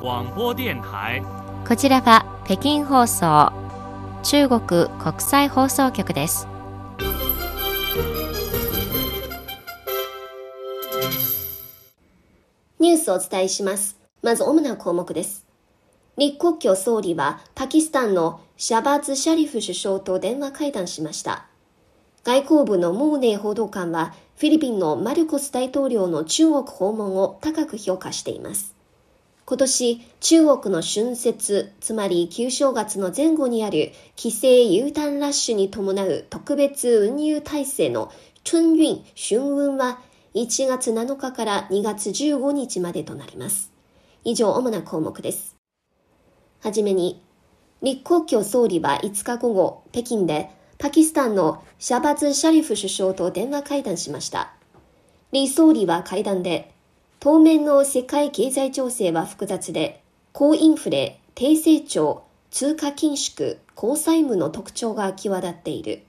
广播电台。こちらは北京放送中国国際放送局です。ニュースをお伝えします。まず主な項目です。李克強総理はパキスタンのシャバーズ・シャリフ首相と電話会談しました。外交部のモーネー報道官はフィリピンのマルコス大統領の中国訪問を高く評価しています。今年、中国の春節、つまり旧正月の前後にある帰省 U ターンラッシュに伴う特別運輸体制の春運、春運は1月7日から2月15日までとなります。以上、主な項目です。はじめに、李克強総理は5日午後、北京でパキスタンのシャバズ・シャリフ首相と電話会談しました。李総理は会談で、当面の世界経済情勢は複雑で、高インフレ、低成長、通貨緊縮、高債務の特徴が際立っている。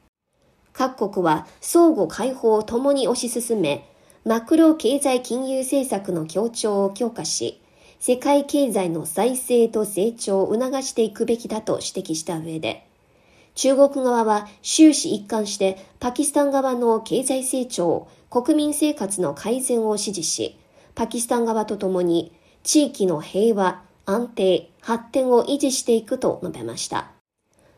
各国は相互解放を共に推し進め、マクロ経済金融政策の協調を強化し、世界経済の再生と成長を促していくべきだと指摘した上で、中国側は終始一貫してパキスタン側の経済成長、国民生活の改善を支持し、パキスタン側とともに地域の平和、安定、発展を維持していくと述べました。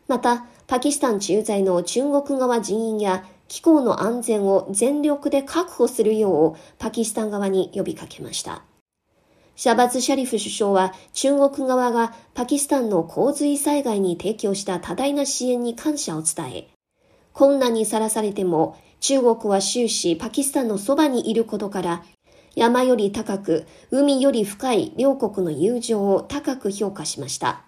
また、パキスタン駐在の中国側人員や気候の安全を全力で確保するようパキスタン側に呼びかけました。シャバズ・シャリフ首相は中国側がパキスタンの洪水災害に提供した多大な支援に感謝を伝え、困難にさらされても中国は終始パキスタンのそばにいることから、山より高く、海より深い両国の友情を高く評価しました。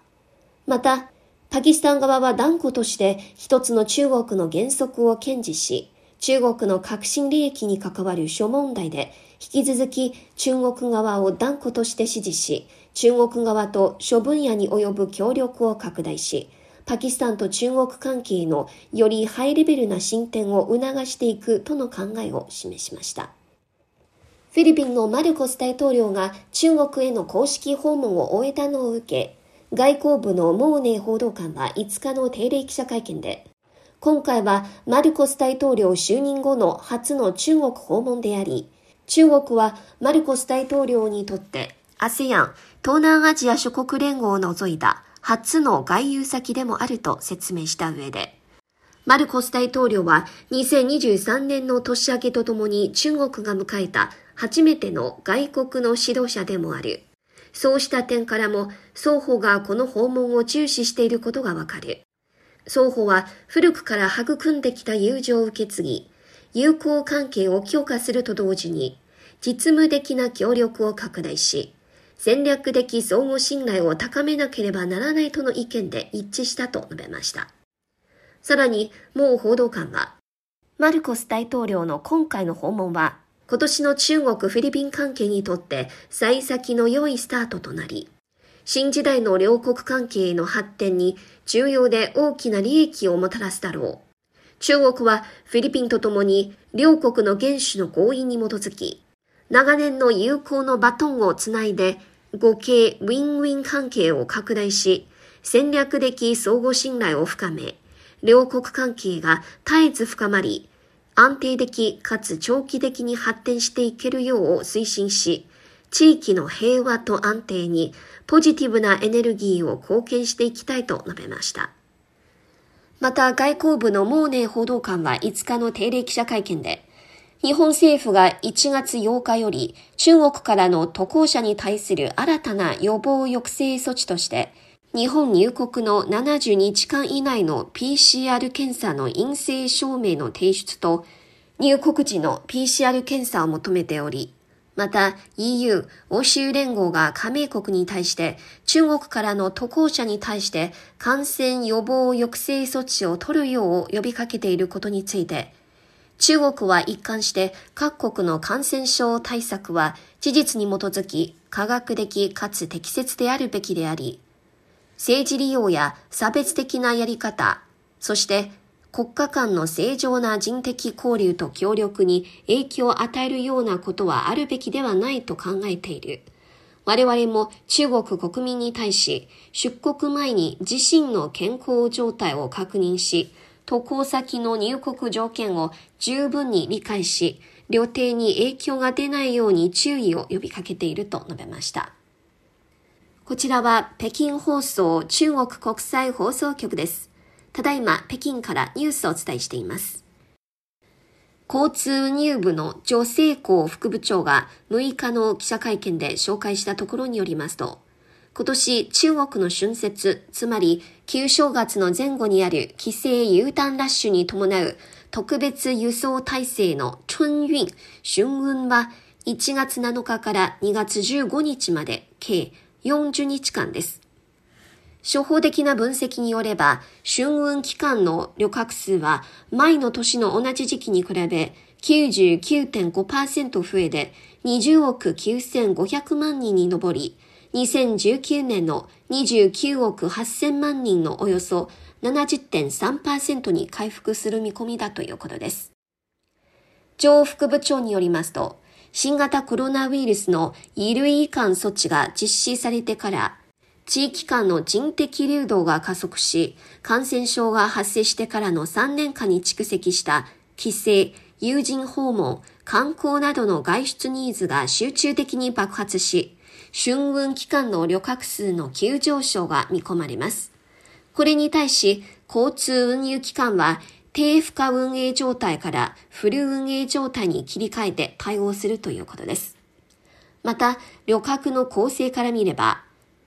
また、パキスタン側は断固として一つの中国の原則を堅持し、中国の革新利益に関わる諸問題で引き続き中国側を断固として支持し、中国側と諸分野に及ぶ協力を拡大し、パキスタンと中国関係のよりハイレベルな進展を促していくとの考えを示しました。フィリピンのマルコス大統領が中国への公式訪問を終えたのを受け、外交部のモーネー報道官は5日の定例記者会見で、今回はマルコス大統領就任後の初の中国訪問であり、中国はマルコス大統領にとって ASEAN 東南アジア諸国連合を除いた初の外遊先でもあると説明した上で、マルコス大統領は2023年の年明けとともに中国が迎えた初めての外国の指導者でもある。そうした点からも双方がこの訪問を重視していることがわかる。双方は古くから育んできた友情を受け継ぎ、友好関係を強化すると同時に、実務的な協力を拡大し、戦略的相互信頼を高めなければならないとの意見で一致したと述べました。さらに、もう報道官は、マルコス大統領の今回の訪問は、今年の中国・フィリピン関係にとって幸先の良いスタートとなり、新時代の両国関係の発展に重要で大きな利益をもたらすだろう。中国はフィリピンとともに両国の元首の合意に基づき、長年の友好のバトンをつないで合計ウィンウィン関係を拡大し、戦略的相互信頼を深め、両国関係が絶えず深まり、安定的かつ長期的に発展していけるよう推進し、地域の平和と安定にポジティブなエネルギーを貢献していきたいと述べました。また外交部のモーネー報道官は5日の定例記者会見で、日本政府が1月8日より中国からの渡航者に対する新たな予防抑制措置として、日本入国の72時間以内の PCR 検査の陰性証明の提出と、入国時の PCR 検査を求めており、また EU、欧州連合が加盟国に対して中国からの渡航者に対して感染予防抑制措置を取るよう呼びかけていることについて、中国は一貫して各国の感染症対策は事実に基づき科学的かつ適切であるべきであり、政治利用や差別的なやり方、そして国家間の正常な人的交流と協力に影響を与えるようなことはあるべきではないと考えている。我々も中国国民に対し、出国前に自身の健康状態を確認し、渡航先の入国条件を十分に理解し、旅程に影響が出ないように注意を呼びかけていると述べました。こちらは北京放送中国国際放送局です。ただいま北京からニュースをお伝えしています。交通運輸部の女性校副部長が6日の記者会見で紹介したところによりますと、今年中国の春節、つまり旧正月の前後にある帰省 U ターンラッシュに伴う特別輸送体制の春運、春運は1月7日から2月15日まで計40日間です。初歩的な分析によれば、春運期間の旅客数は前の年の同じ時期に比べ99.5%増えで20億9500万人に上り、2019年の29億8000万人のおよそ70.3%に回復する見込みだということです。上副部長によりますと、新型コロナウイルスの衣類移管措置が実施されてから、地域間の人的流動が加速し、感染症が発生してからの3年間に蓄積した帰省、友人訪問、観光などの外出ニーズが集中的に爆発し、春運期間の旅客数の急上昇が見込まれます。これに対し、交通運輸機関は低負荷運営状態からフル運営状態に切り替えて対応するということです。また、旅客の構成から見れば、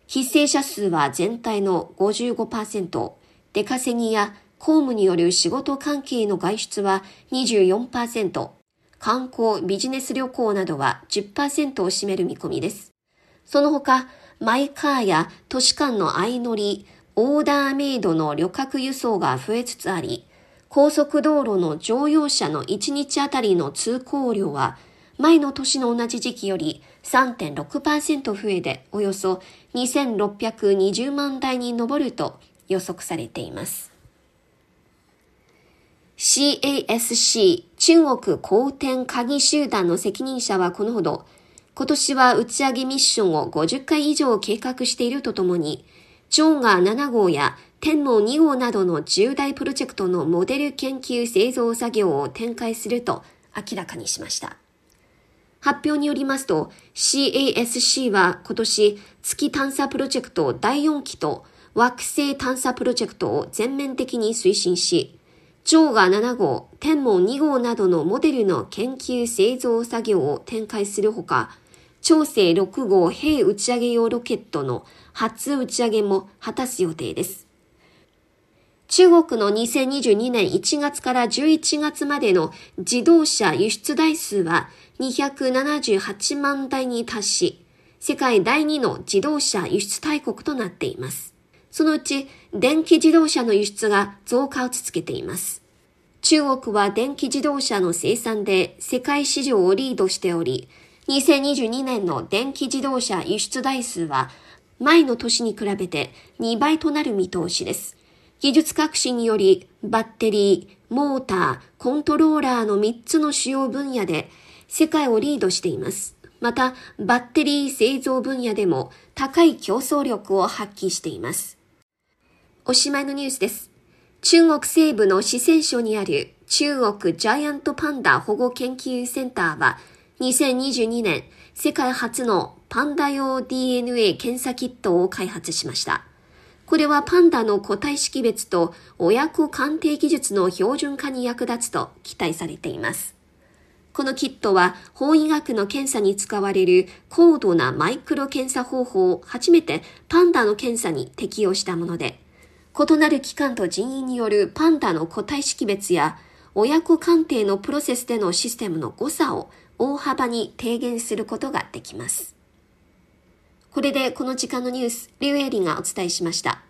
非正者数は全体の55%、出稼ぎや公務による仕事関係の外出は24%、観光、ビジネス旅行などは10%を占める見込みです。その他、マイカーや都市間の相乗り、オーダーメイドの旅客輸送が増えつつあり、高速道路の乗用車の1日あたりの通行量は前の年の同じ時期より3.6%増えでおよそ2620万台に上ると予測されています。CASC 中国公転鍵集団の責任者はこのほど今年は打ち上げミッションを50回以上計画しているとともに、チョーガー7号や天網2号などの重大プロジェクトのモデル研究製造作業を展開すると明らかにしました。発表によりますと CASC は今年月探査プロジェクト第4期と惑星探査プロジェクトを全面的に推進し、ジョーガ7号、天網2号などのモデルの研究製造作業を展開するほか、長星6号兵打ち上げ用ロケットの初打ち上げも果たす予定です。中国の2022年1月から11月までの自動車輸出台数は278万台に達し、世界第2の自動車輸出大国となっています。そのうち電気自動車の輸出が増加を続けています。中国は電気自動車の生産で世界市場をリードしており、2022年の電気自動車輸出台数は前の年に比べて2倍となる見通しです。技術革新によりバッテリー、モーター、コントローラーの3つの主要分野で世界をリードしています。また、バッテリー製造分野でも高い競争力を発揮しています。おしまいのニュースです。中国西部の四川省にある中国ジャイアントパンダ保護研究センターは2022年、世界初のパンダ用 DNA 検査キットを開発しました。これはパンダの個体識別と親子鑑定技術の標準化に役立つと期待されています。このキットは法医学の検査に使われる高度なマイクロ検査方法を初めてパンダの検査に適用したもので、異なる機関と人員によるパンダの個体識別や親子鑑定のプロセスでのシステムの誤差を大幅に低減することができます。これでこの時間のニュース、リュウエイリがお伝えしました。